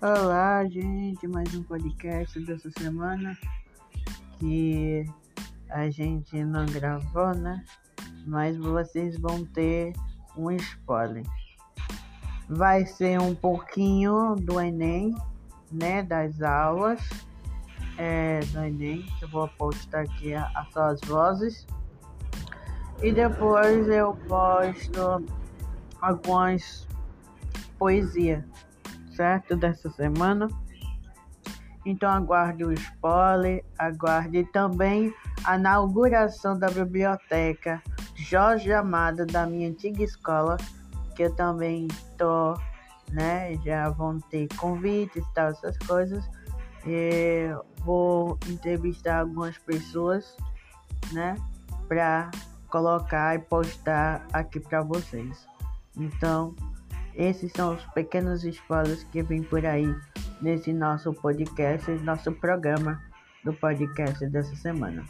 Olá, gente, mais um podcast dessa semana que a gente não gravou, né? Mas vocês vão ter um spoiler. Vai ser um pouquinho do Enem, né? Das aulas é, do Enem. Eu vou postar aqui as suas vozes. E depois eu posto algumas poesias certo? Dessa semana. Então aguarde o spoiler, aguarde também a inauguração da biblioteca Jorge Amado da minha antiga escola, que eu também tô, né? Já vão ter convites e tal, essas coisas. E vou entrevistar algumas pessoas, né? Para colocar e postar aqui para vocês. Então, esses são os pequenos spoilers que vêm por aí nesse nosso podcast, nosso programa do podcast dessa semana.